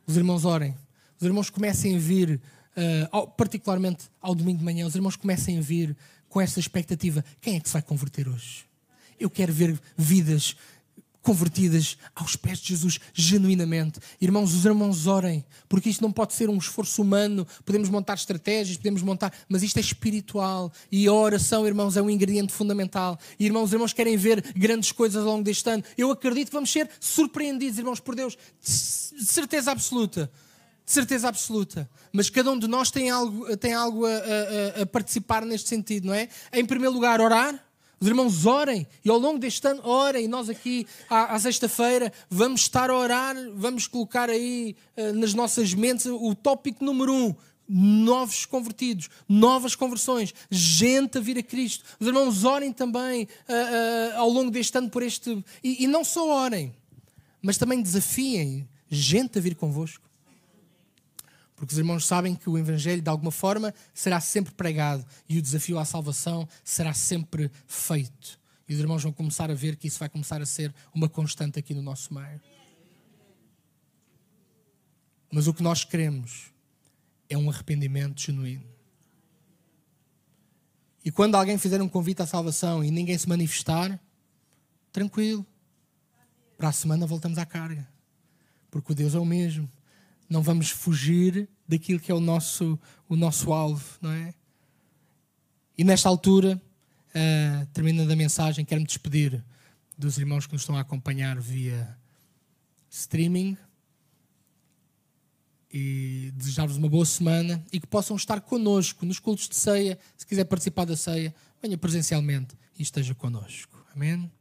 Os irmãos orem os irmãos comecem a vir, uh, particularmente ao domingo de manhã, os irmãos comecem a vir com essa expectativa: quem é que se vai converter hoje? Eu quero ver vidas convertidas aos pés de Jesus genuinamente. Irmãos, os irmãos orem, porque isto não pode ser um esforço humano. Podemos montar estratégias, podemos montar, mas isto é espiritual e a oração, irmãos, é um ingrediente fundamental. E, irmãos, os irmãos querem ver grandes coisas ao longo deste ano. Eu acredito que vamos ser surpreendidos, irmãos, por Deus, de certeza absoluta de certeza absoluta. Mas cada um de nós tem algo, tem algo a, a, a, participar neste sentido, não é? Em primeiro lugar, orar. Os irmãos orem e ao longo deste ano orem. Nós aqui à, à sexta-feira vamos estar a orar, vamos colocar aí uh, nas nossas mentes o tópico número um: novos convertidos, novas conversões, gente a vir a Cristo. Os irmãos orem também uh, uh, ao longo deste ano por este. E, e não só orem, mas também desafiem gente a vir convosco. Porque os irmãos sabem que o Evangelho, de alguma forma, será sempre pregado e o desafio à salvação será sempre feito. E os irmãos vão começar a ver que isso vai começar a ser uma constante aqui no nosso meio. Mas o que nós queremos é um arrependimento genuíno. E quando alguém fizer um convite à salvação e ninguém se manifestar, tranquilo. Para a semana voltamos à carga. Porque o Deus é o mesmo não vamos fugir daquilo que é o nosso, o nosso alvo, não é? E nesta altura, uh, terminando a mensagem, quero-me despedir dos irmãos que nos estão a acompanhar via streaming e desejar-vos uma boa semana e que possam estar connosco nos cultos de ceia. Se quiser participar da ceia, venha presencialmente e esteja connosco. Amém?